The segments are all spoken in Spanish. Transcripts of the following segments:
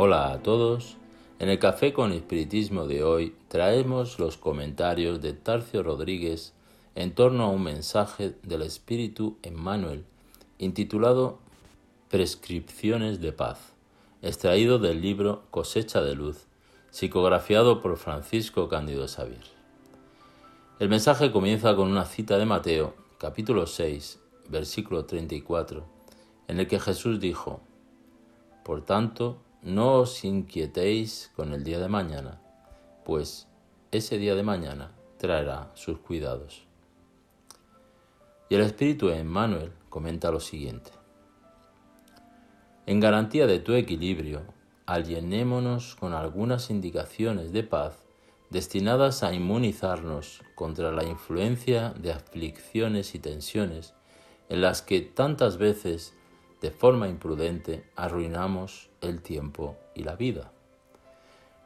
Hola a todos. En el Café con Espiritismo de hoy traemos los comentarios de Tarcio Rodríguez en torno a un mensaje del Espíritu Emmanuel intitulado Prescripciones de Paz, extraído del libro Cosecha de Luz, psicografiado por Francisco Cándido Xavier. El mensaje comienza con una cita de Mateo, capítulo 6, versículo 34, en el que Jesús dijo, Por tanto, no os inquietéis con el día de mañana, pues ese día de mañana traerá sus cuidados. Y el Espíritu Emmanuel comenta lo siguiente. En garantía de tu equilibrio, alienémonos con algunas indicaciones de paz destinadas a inmunizarnos contra la influencia de aflicciones y tensiones en las que tantas veces, de forma imprudente, arruinamos el tiempo y la vida.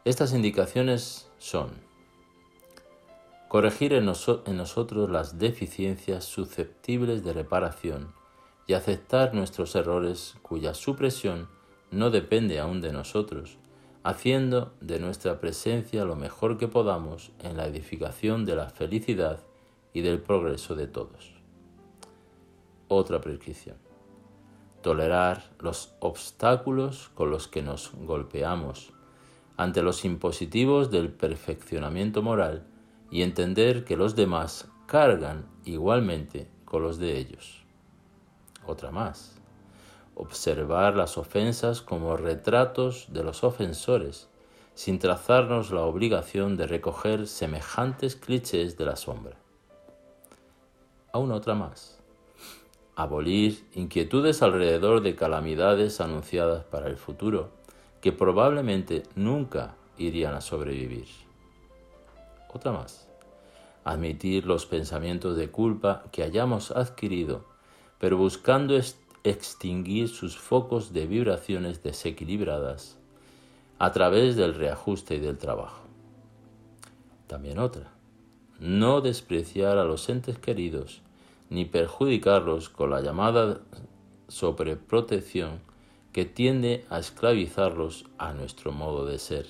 Estas indicaciones son corregir en, nosotros las deficiencias susceptibles de reparación y aceptar nuestros errores cuya supresión no depende aún de nosotros, haciendo de nuestra presencia lo mejor que podamos en la edificación de la felicidad y del progreso de todos. Otra prescripción. Tolerar los obstáculos con los que nos golpeamos ante los impositivos del perfeccionamiento moral y entender que los demás cargan igualmente con los de ellos. Otra más observar las ofensas como retratos de los ofensores, sin trazarnos la obligación de recoger semejantes clichés de la sombra. Aún otra más. Abolir inquietudes alrededor de calamidades anunciadas para el futuro, que probablemente nunca irían a sobrevivir. Otra más. Admitir los pensamientos de culpa que hayamos adquirido, pero buscando extinguir sus focos de vibraciones desequilibradas a través del reajuste y del trabajo. También otra, no despreciar a los entes queridos ni perjudicarlos con la llamada sobreprotección que tiende a esclavizarlos a nuestro modo de ser.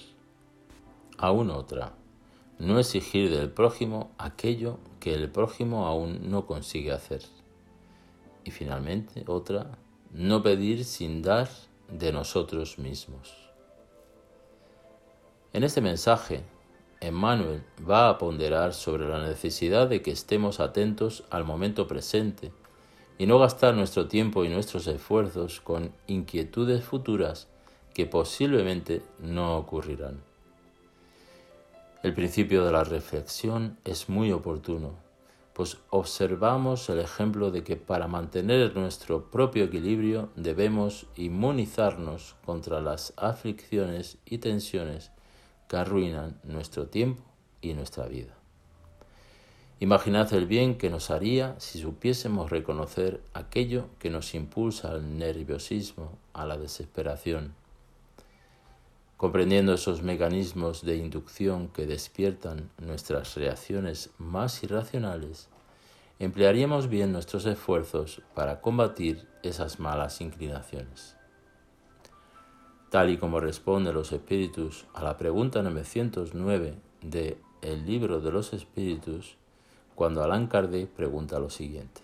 Aún otra, no exigir del prójimo aquello que el prójimo aún no consigue hacer. Y finalmente, otra, no pedir sin dar de nosotros mismos. En este mensaje, Emmanuel va a ponderar sobre la necesidad de que estemos atentos al momento presente y no gastar nuestro tiempo y nuestros esfuerzos con inquietudes futuras que posiblemente no ocurrirán. El principio de la reflexión es muy oportuno pues observamos el ejemplo de que para mantener nuestro propio equilibrio debemos inmunizarnos contra las aflicciones y tensiones que arruinan nuestro tiempo y nuestra vida. Imaginad el bien que nos haría si supiésemos reconocer aquello que nos impulsa al nerviosismo, a la desesperación. Comprendiendo esos mecanismos de inducción que despiertan nuestras reacciones más irracionales, emplearíamos bien nuestros esfuerzos para combatir esas malas inclinaciones. Tal y como responden los espíritus a la pregunta 909 de El libro de los espíritus, cuando Allan Kardec pregunta lo siguiente.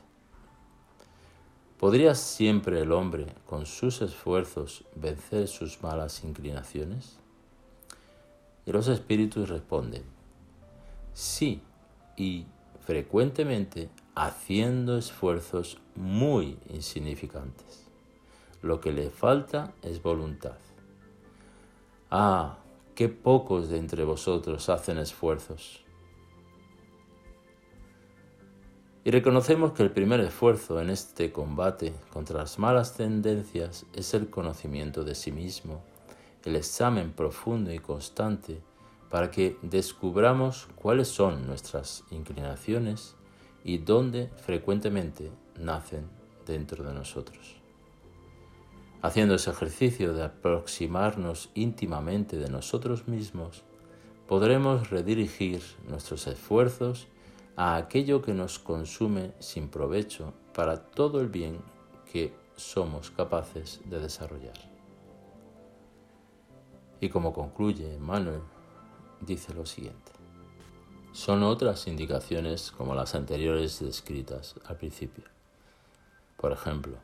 ¿Podría siempre el hombre, con sus esfuerzos, vencer sus malas inclinaciones? Y los espíritus responden, sí, y frecuentemente haciendo esfuerzos muy insignificantes. Lo que le falta es voluntad. Ah, qué pocos de entre vosotros hacen esfuerzos. Y reconocemos que el primer esfuerzo en este combate contra las malas tendencias es el conocimiento de sí mismo, el examen profundo y constante para que descubramos cuáles son nuestras inclinaciones y dónde frecuentemente nacen dentro de nosotros. Haciendo ese ejercicio de aproximarnos íntimamente de nosotros mismos, podremos redirigir nuestros esfuerzos a aquello que nos consume sin provecho para todo el bien que somos capaces de desarrollar. Y como concluye Manuel, dice lo siguiente. Son otras indicaciones como las anteriores descritas al principio. Por ejemplo,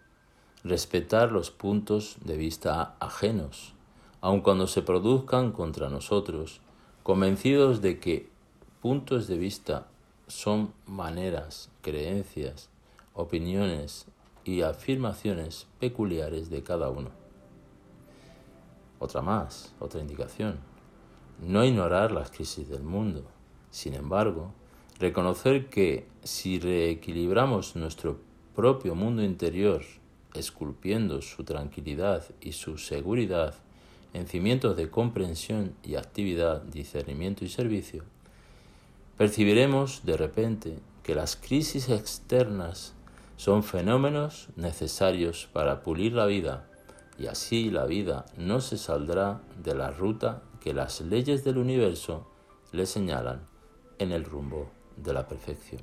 respetar los puntos de vista ajenos, aun cuando se produzcan contra nosotros, convencidos de que puntos de vista son maneras, creencias, opiniones y afirmaciones peculiares de cada uno. Otra más, otra indicación. No ignorar las crisis del mundo. Sin embargo, reconocer que si reequilibramos nuestro propio mundo interior, esculpiendo su tranquilidad y su seguridad en cimientos de comprensión y actividad, discernimiento y servicio, percibiremos de repente que las crisis externas son fenómenos necesarios para pulir la vida y así la vida no se saldrá de la ruta que las leyes del universo le señalan en el rumbo de la perfección.